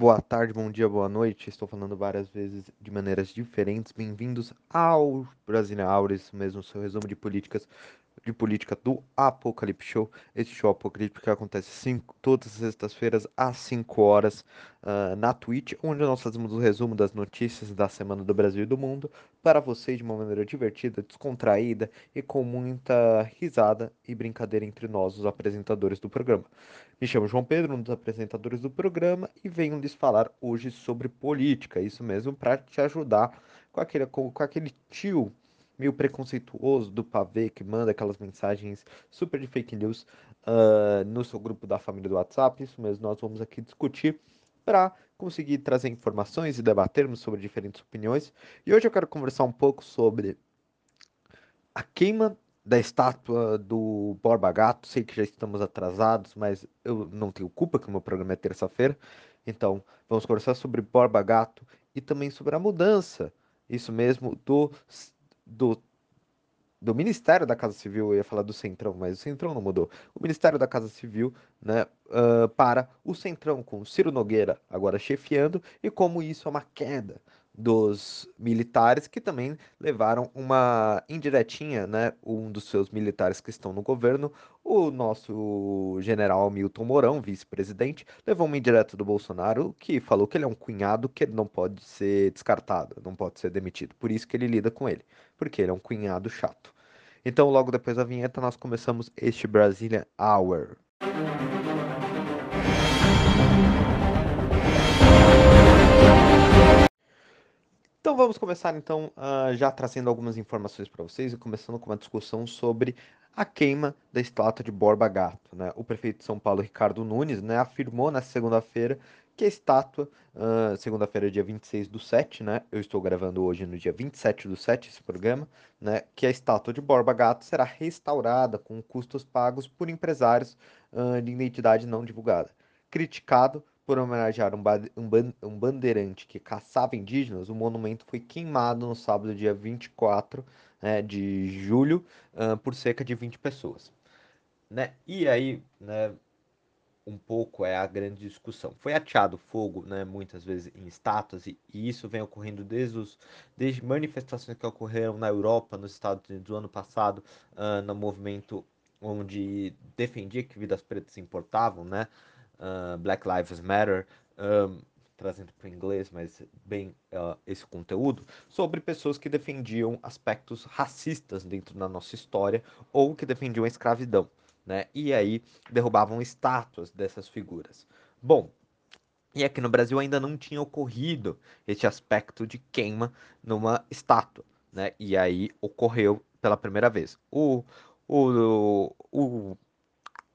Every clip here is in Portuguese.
boa tarde, bom dia, boa noite. Estou falando várias vezes de maneiras diferentes. Bem-vindos ao Brasília Aures, mesmo seu resumo de políticas de política do Apocalipse Show. Este show apocalíptico que acontece cinco, todas as sextas-feiras às 5 horas uh, na Twitch, onde nós fazemos o resumo das notícias da semana do Brasil e do mundo para vocês de uma maneira divertida, descontraída e com muita risada e brincadeira entre nós, os apresentadores do programa. Me chamo João Pedro, um dos apresentadores do programa, e venho lhes falar hoje sobre política, isso mesmo, para te ajudar com aquele, com, com aquele tio meio preconceituoso do pavê que manda aquelas mensagens super de fake news uh, no seu grupo da família do WhatsApp. Isso mesmo, nós vamos aqui discutir para conseguir trazer informações e debatermos sobre diferentes opiniões. E hoje eu quero conversar um pouco sobre a queima da estátua do Borba Gato. Sei que já estamos atrasados, mas eu não tenho culpa que o meu programa é terça-feira. Então, vamos conversar sobre Borba Gato e também sobre a mudança, isso mesmo, do do, do Ministério da Casa Civil, eu ia falar do Centrão, mas o Centrão não mudou. O Ministério da Casa Civil, né, uh, para o Centrão, com Ciro Nogueira agora chefiando, e como isso é uma queda dos militares que também levaram uma indiretinha, né? Um dos seus militares que estão no governo, o nosso general Milton Mourão, vice-presidente, levou uma indireta do Bolsonaro que falou que ele é um cunhado que não pode ser descartado, não pode ser demitido. Por isso que ele lida com ele, porque ele é um cunhado chato. Então, logo depois da vinheta, nós começamos este Brasília Hour. Então vamos começar então uh, já trazendo algumas informações para vocês e começando com uma discussão sobre a queima da estátua de Borba Gato. Né? O prefeito de São Paulo, Ricardo Nunes, né, afirmou na segunda-feira que a estátua, uh, segunda-feira, dia 26 do 7, né? Eu estou gravando hoje no dia 27 do 7 esse programa, né? Que a estátua de Borba Gato será restaurada com custos pagos por empresários uh, de identidade não divulgada. Criticado por homenagear um, um, um bandeirante que caçava indígenas, o monumento foi queimado no sábado, dia 24 né, de julho, uh, por cerca de 20 pessoas. Né? E aí, né, um pouco é a grande discussão. Foi ateado fogo, né, muitas vezes em estátuas, e, e, isso vem ocorrendo desde, os, desde manifestações que ocorreram na Europa, nos Estados Unidos, no ano passado, uh, no movimento onde defendia que vidas pretas importavam, né? Uh, Black Lives Matter, um, trazendo para o inglês, mas bem uh, esse conteúdo, sobre pessoas que defendiam aspectos racistas dentro da nossa história ou que defendiam a escravidão, né? E aí derrubavam estátuas dessas figuras. Bom, e aqui no Brasil ainda não tinha ocorrido esse aspecto de queima numa estátua, né? E aí ocorreu pela primeira vez. O, o, o,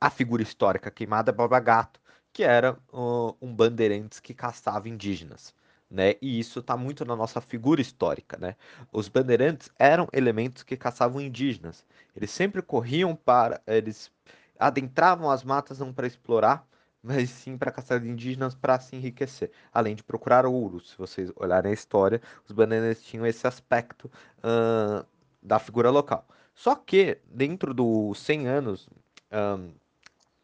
a figura histórica queimada é Baba Gato, que era uh, um bandeirantes que caçava indígenas. Né? E isso está muito na nossa figura histórica, né? Os bandeirantes eram elementos que caçavam indígenas. Eles sempre corriam para, eles adentravam as matas não para explorar, mas sim para caçar indígenas para se enriquecer, além de procurar ouro. Se vocês olharem a história, os bandeirantes tinham esse aspecto uh, da figura local. Só que dentro dos 100 anos, um,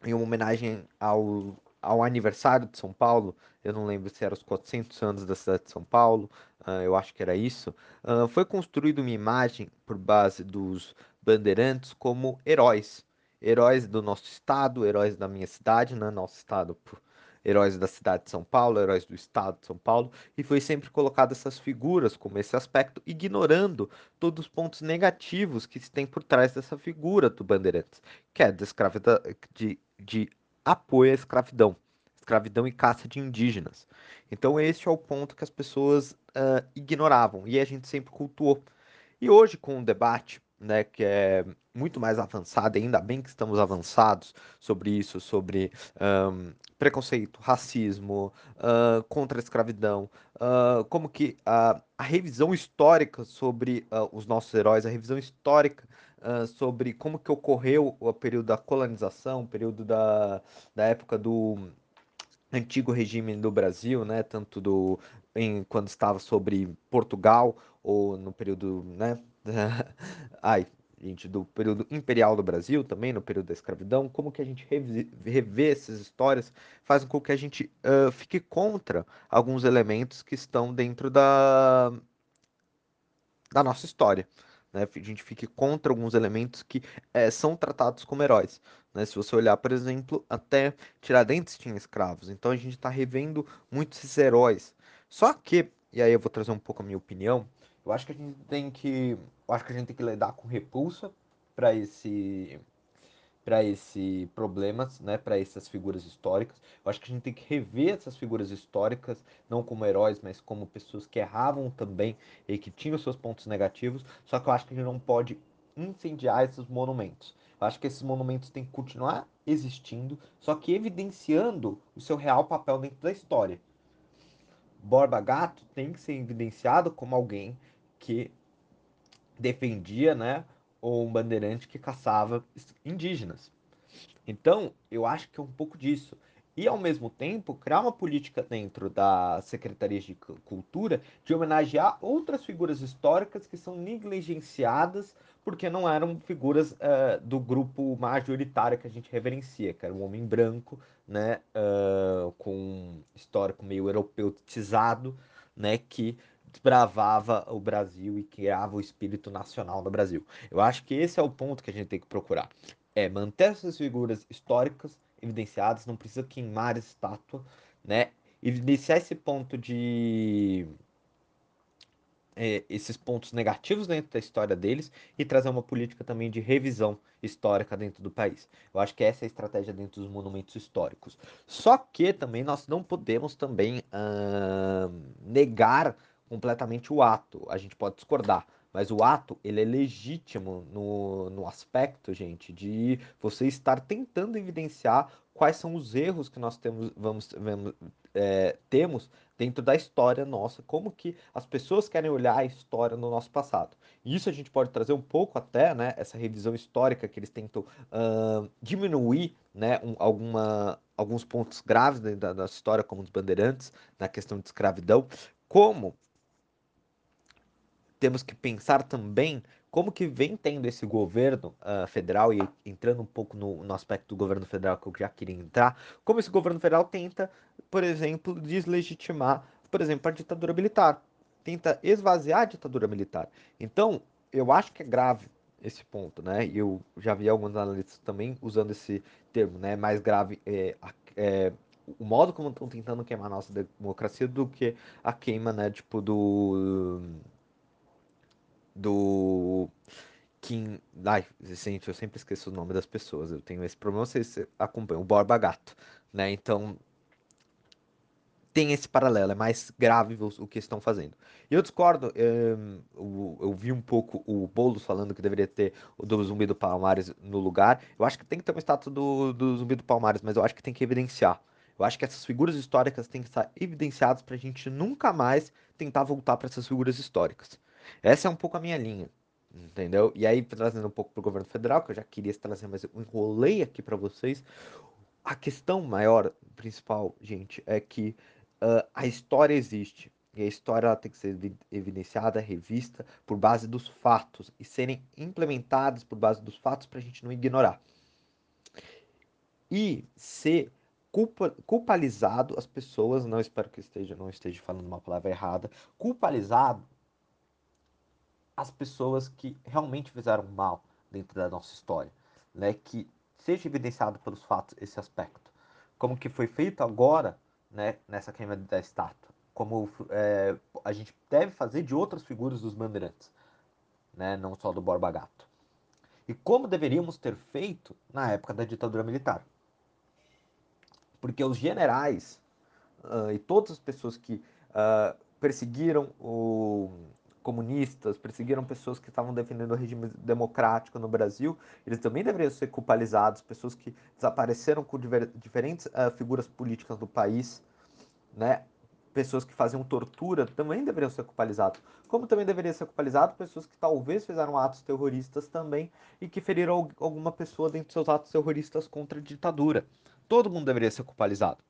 em uma homenagem ao ao aniversário de São Paulo, eu não lembro se era os 400 anos da cidade de São Paulo, uh, eu acho que era isso, uh, foi construída uma imagem por base dos bandeirantes como heróis. Heróis do nosso estado, heróis da minha cidade, né? Nosso estado, heróis da cidade de São Paulo, heróis do estado de São Paulo, e foi sempre colocado essas figuras como esse aspecto, ignorando todos os pontos negativos que se tem por trás dessa figura do Bandeirantes, que é de, de, de apoia a escravidão, escravidão e caça de indígenas. Então esse é o ponto que as pessoas uh, ignoravam e a gente sempre cultuou. E hoje com o debate, né, que é muito mais avançado, ainda bem que estamos avançados sobre isso, sobre um, preconceito, racismo, uh, contra a escravidão, uh, como que a revisão histórica sobre os nossos heróis, a revisão histórica uh, sobre como que ocorreu o período da colonização, o período da, da época do antigo regime do Brasil, né, tanto do em, quando estava sobre Portugal ou no período, né, ai, gente, do período imperial do Brasil, também no período da escravidão, como que a gente revê essas histórias faz com que a gente uh, fique contra alguns elementos que estão dentro da, da nossa história. Né? A gente fique contra alguns elementos que é, são tratados como heróis. Né? Se você olhar, por exemplo, até Tiradentes tinha escravos. Então a gente está revendo muitos esses heróis. Só que, e aí eu vou trazer um pouco a minha opinião, eu acho que a gente tem que, eu acho que a gente tem que lidar com repulsa para esse para esse problemas, né, para essas figuras históricas. Eu acho que a gente tem que rever essas figuras históricas, não como heróis, mas como pessoas que erravam também e que tinham seus pontos negativos. Só que eu acho que a gente não pode incendiar esses monumentos. Eu acho que esses monumentos têm que continuar existindo, só que evidenciando o seu real papel dentro da história. Borba Gato tem que ser evidenciado como alguém que defendia, né, ou um bandeirante que caçava indígenas. Então, eu acho que é um pouco disso. E, ao mesmo tempo, criar uma política dentro da Secretaria de Cultura de homenagear outras figuras históricas que são negligenciadas porque não eram figuras uh, do grupo majoritário que a gente reverencia, que era um homem branco, né, uh, com um histórico meio europeutizado, né, que desbravava o Brasil e criava o espírito nacional do Brasil. Eu acho que esse é o ponto que a gente tem que procurar. É manter essas figuras históricas evidenciadas, não precisa queimar estátua, né? Evidenciar esse ponto de é, esses pontos negativos dentro da história deles e trazer uma política também de revisão histórica dentro do país. Eu acho que essa é a estratégia dentro dos monumentos históricos. Só que também nós não podemos também negar completamente o ato. A gente pode discordar, mas o ato ele é legítimo no, no aspecto, gente, de você estar tentando evidenciar quais são os erros que nós temos, vamos, vamos é, temos dentro da história nossa, como que as pessoas querem olhar a história no nosso passado. Isso a gente pode trazer um pouco até, né, essa revisão histórica que eles tentam uh, diminuir, né, um, alguma, alguns pontos graves da, da história, como os bandeirantes, na questão de escravidão, como temos que pensar também como que vem tendo esse governo uh, federal, e entrando um pouco no, no, aspecto do governo federal que eu já queria entrar, como esse governo federal tenta, por exemplo, deslegitimar, por exemplo, a ditadura militar, tenta esvaziar a ditadura militar. Então, eu acho que é grave esse ponto, né? E eu já vi alguns analistas também usando esse termo, né? Mais grave é, é o modo como estão tentando queimar a nossa democracia do que a queima, né? Tipo, do do Kim. Ai, gente, eu sempre esqueço o nome das pessoas. Eu tenho esse problema, vocês acompanham. O Borba Gato, né? Então. Tem esse paralelo, é mais grave o que estão fazendo. E eu discordo, eu, eu, eu vi um pouco o Boulos falando que deveria ter o do Zumbi do Palmares no lugar. Eu acho que tem que ter uma estátua do, do Zumbi do Palmares, mas eu acho que tem que evidenciar. Eu acho que essas figuras históricas têm que estar evidenciadas para a gente nunca mais tentar voltar para essas figuras históricas. Essa é um pouco a minha linha, entendeu? E aí, trazendo um pouco para o governo federal, que eu já queria trazer, mas eu enrolei aqui para vocês. A questão maior, principal, gente, é que uh, a história existe. E a história tem que ser evidenciada, revista, por base dos fatos e serem implementadas por base dos fatos para a gente não ignorar. E ser culpa, culpalizado as pessoas, não espero que esteja, não esteja falando uma palavra errada, culpabilizado as pessoas que realmente fizeram mal dentro da nossa história, né? Que seja evidenciado pelos fatos esse aspecto, como que foi feito agora, né? Nessa queima da estátua, como é, a gente deve fazer de outras figuras dos bandeirantes, né? Não só do Borba Gato. E como deveríamos ter feito na época da ditadura militar. Porque os generais uh, e todas as pessoas que uh, perseguiram o, comunistas, perseguiram pessoas que estavam defendendo o regime democrático no Brasil, eles também deveriam ser culpabilizados, pessoas que desapareceram com diferentes uh, figuras políticas do país, né? Pessoas que faziam tortura também deveriam ser culpabilizados. Como também deveria ser culpabilizado pessoas que talvez fizeram atos terroristas também e que feriram alguma pessoa dentro de seus atos terroristas contra a ditadura. Todo mundo deveria ser culpabilizado.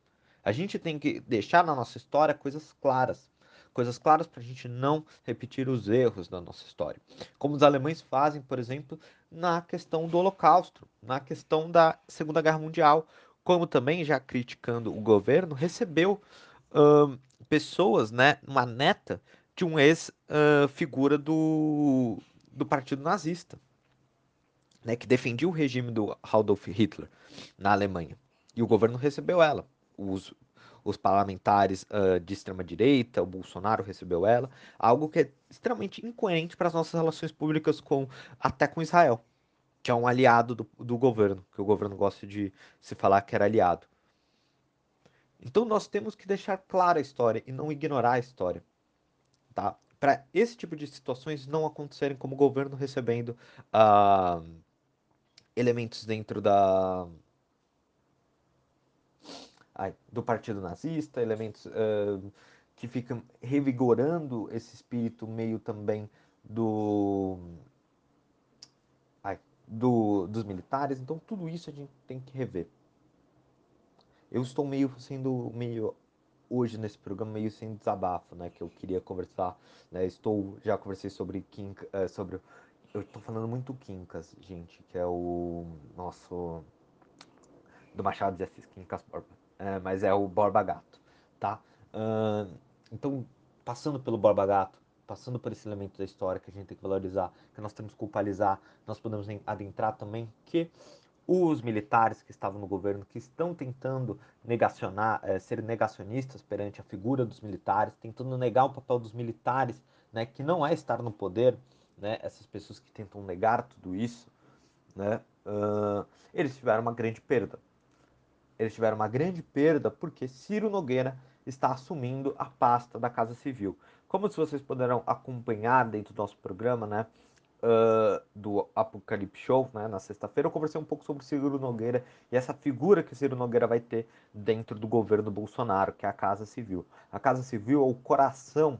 A gente tem que deixar na nossa história coisas claras coisas claras para a gente não repetir os erros da nossa história. Como os alemães fazem, por exemplo, na questão do Holocausto, na questão da Segunda Guerra Mundial, como também, já criticando o governo, recebeu pessoas, né, uma neta de um ex-figura do, do partido nazista, né, que defendia o regime do Adolf Hitler na Alemanha. E o governo recebeu ela. Os, os parlamentares uh, de extrema-direita, o Bolsonaro recebeu ela, algo que é extremamente incoerente para as nossas relações públicas com até com Israel, que é um aliado do, do governo, que o governo gosta de se falar que era aliado. Então nós temos que deixar clara a história e não ignorar a história, tá? Para esse tipo de situações não acontecerem como o governo recebendo uh, elementos dentro da do partido nazista, elementos uh, que ficam revigorando esse espírito meio também do, ai, do dos militares. Então tudo isso a gente tem que rever. Eu estou meio sendo meio hoje nesse programa meio sem desabafo, né, que eu queria conversar, né, estou já conversei sobre Kim, uh, sobre eu estou falando muito Quincas, gente, que é o nosso do Machado de Assis, Quincas Borba, é, mas é o Borba Gato, tá? Uh, então, passando pelo Borba Gato, passando por esse elemento da história que a gente tem que valorizar, que nós temos que culpabilizar, nós podemos adentrar também que os militares que estavam no governo, que estão tentando negacionar, é, ser negacionistas perante a figura dos militares, tentando negar o papel dos militares, né, que não é estar no poder, né, essas pessoas que tentam negar tudo isso, né, uh, eles tiveram uma grande perda. Eles tiveram uma grande perda porque Ciro Nogueira está assumindo a pasta da Casa Civil. Como se vocês puderam acompanhar dentro do nosso programa, né, uh, do Apocalipse Show, né, na sexta-feira, eu conversei um pouco sobre Ciro Nogueira e essa figura que Ciro Nogueira vai ter dentro do governo Bolsonaro, que é a Casa Civil. A Casa Civil é o coração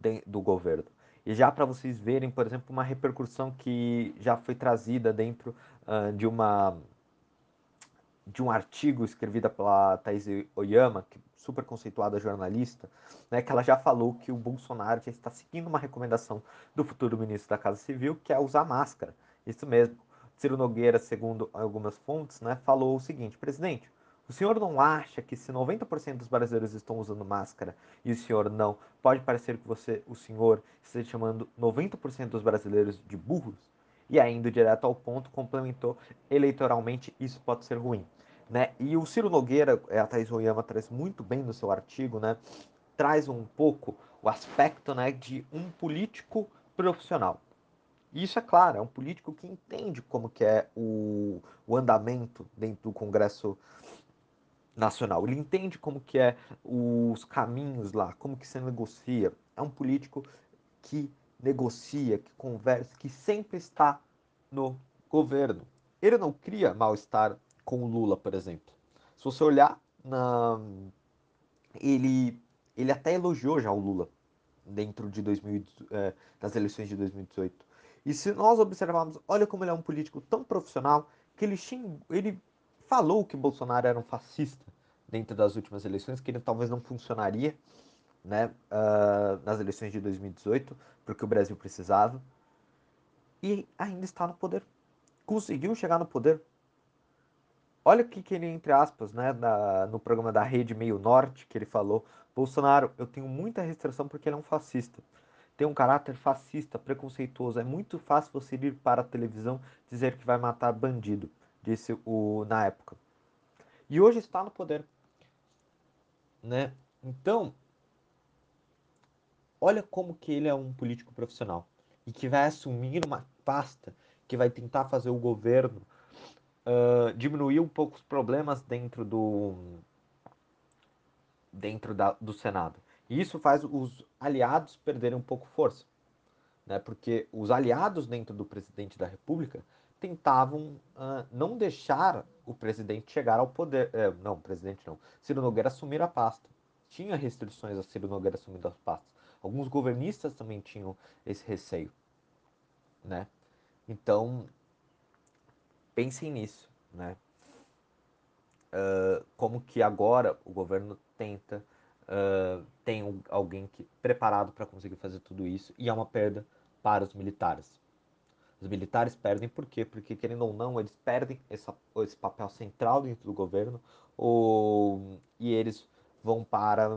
de, do governo. E já para vocês verem, por exemplo, uma repercussão que já foi trazida dentro uh, de uma de um artigo escrevido pela Thais Oyama, que é super conceituada jornalista, né, que ela já falou que o Bolsonaro já está seguindo uma recomendação do futuro ministro da Casa Civil, que é usar máscara. Isso mesmo. Ciro Nogueira, segundo algumas fontes, né, falou o seguinte: presidente, o senhor não acha que se 90% dos brasileiros estão usando máscara e o senhor não, pode parecer que você, o senhor, esteja chamando 90% dos brasileiros de burros? E ainda direto ao ponto, complementou eleitoralmente, isso pode ser ruim. Né? E o Ciro Nogueira, é, a Thais Oyama traz muito bem no seu artigo, né? traz um pouco o aspecto né, de um político profissional. E isso é claro, é um político que entende como que é o, o andamento dentro do Congresso nacional. Ele entende como que é os caminhos lá, como que se negocia. É um político que negocia, que conversa, que sempre está no governo. Ele não cria mal-estar com o Lula, por exemplo. Se você olhar na ele ele até elogiou já o Lula dentro de 2000, é, das eleições de 2018. E se nós observarmos, olha como ele é um político tão profissional que ele, xing, ele falou que Bolsonaro era um fascista dentro das últimas eleições, que ele talvez não funcionaria né, uh, nas eleições de 2018, porque o Brasil precisava. E ainda está no poder. Conseguiu chegar no poder. Olha o que, ele, entre aspas, né, na, no programa da Rede Meio Norte, que ele falou: Bolsonaro, eu tenho muita restrição porque ele é um fascista. Tem um caráter fascista, preconceituoso. É muito fácil você ir para a televisão dizer que vai matar bandido, disse o na época. E hoje está no poder. Né? Então, olha como que ele é um político profissional e que vai assumir uma pasta que vai tentar fazer o governo diminuir um pouco os problemas dentro do dentro da, do Senado. E isso faz os aliados perderem um pouco força, né? Porque os aliados dentro do presidente da República tentavam uh, não deixar o presidente chegar ao poder. É, não, presidente não. Ciro Nogueira assumir a pasta. Tinha restrições a Ciro Nogueira assumindo as pastas. Alguns governistas também tinham esse receio, né? Então, pensem nisso, né? Uh, como que agora o governo tenta, uh, tem um, alguém que preparado para conseguir fazer tudo isso e é uma perda para os militares. Os militares perdem por quê? Porque, querendo ou não, eles perdem essa, esse papel central dentro do governo ou, e eles vão para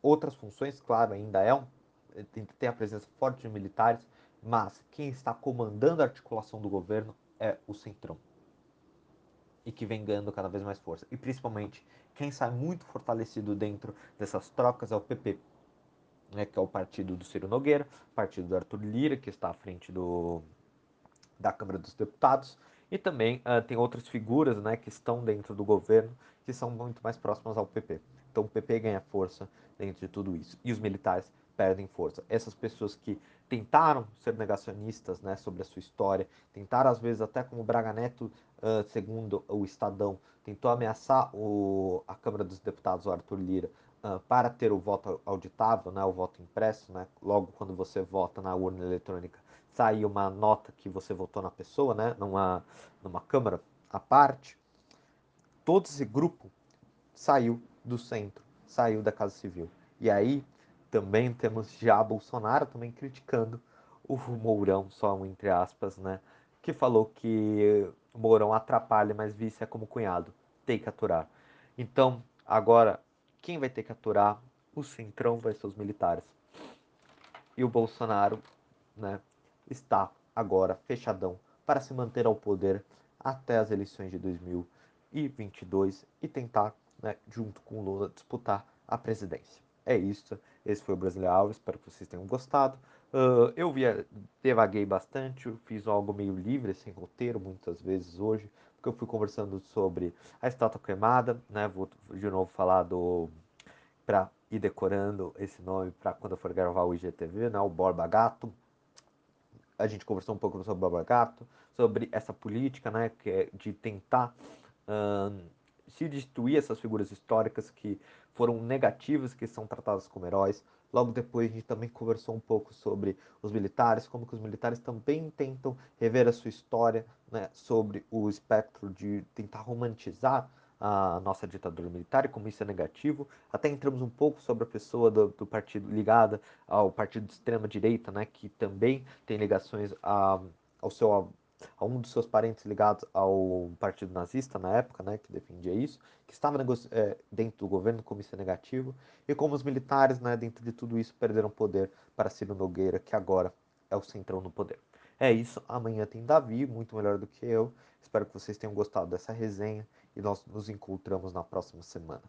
outras funções, claro, ainda é um, tem, tem a presença forte de militares, mas quem está comandando a articulação do governo é o Centrão. E que vem ganhando cada vez mais força. E principalmente, quem sai muito fortalecido dentro dessas trocas é o PP, né, que é o partido do Ciro Nogueira, partido do Arthur Lira, que está à frente do, da Câmara dos Deputados, e também uh, tem outras figuras né, que estão dentro do governo que são muito mais próximas ao PP. Então o PP ganha força dentro de tudo isso. E os militares perdem força. Essas pessoas que tentaram ser negacionistas né, sobre a sua história, tentaram às vezes até como Braga Neto, uh, segundo o Estadão, tentou ameaçar o, a Câmara dos Deputados, o Arthur Lira, uh, para ter o voto auditável, né, o voto impresso, né, logo quando você vota na urna eletrônica, sai uma nota que você votou na pessoa, né, numa, numa Câmara à parte. Todo esse grupo saiu do centro, saiu da Casa Civil. E aí também temos já Bolsonaro também criticando o Mourão, só um entre aspas, né? Que falou que Mourão atrapalha, mas vice é como cunhado, tem que aturar. Então, agora, quem vai ter que aturar? O Centrão vai ser os militares. E o Bolsonaro, né, está agora fechadão para se manter ao poder até as eleições de 2022 e tentar, né, junto com Lula, disputar a presidência. É isso. Esse foi o Brasileiro Espero que vocês tenham gostado. Uh, eu via, devaguei bastante, fiz algo meio livre, sem roteiro, muitas vezes hoje, porque eu fui conversando sobre a estátua queimada, né? Vou de novo falar do. para ir decorando esse nome para quando eu for gravar o IGTV, né? O Borba Gato. A gente conversou um pouco sobre o Borba Gato, sobre essa política, né? Que é de tentar. Uh, se destruir essas figuras históricas que foram negativas, que são tratadas como heróis. Logo depois a gente também conversou um pouco sobre os militares, como que os militares também tentam rever a sua história, né, sobre o espectro de tentar romantizar a nossa ditadura militar e como isso é negativo. Até entramos um pouco sobre a pessoa do, do partido ligada ao partido de extrema direita, né, que também tem ligações a, ao seu a um dos seus parentes ligados ao partido nazista na época, né, que defendia isso, que estava é, dentro do governo como isso é negativo, e como os militares, né, dentro de tudo isso, perderam poder para Ciro Nogueira, que agora é o centrão no poder. É isso, amanhã tem Davi, muito melhor do que eu. Espero que vocês tenham gostado dessa resenha e nós nos encontramos na próxima semana.